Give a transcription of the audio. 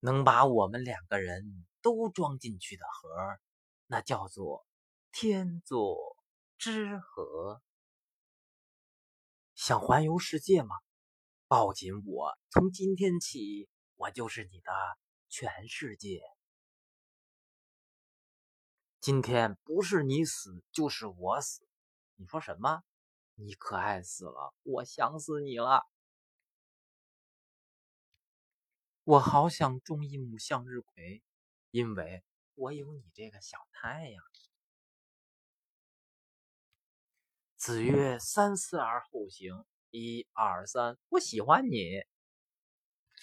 能把我们两个人都装进去的盒，那叫做天作之合。想环游世界吗？抱紧我，从今天起，我就是你的全世界。今天不是你死，就是我死。你说什么？你可爱死了，我想死你了。我好想种一亩向日葵，因为我有你这个小太阳。子曰：“三思而后行。”一二三，我喜欢你。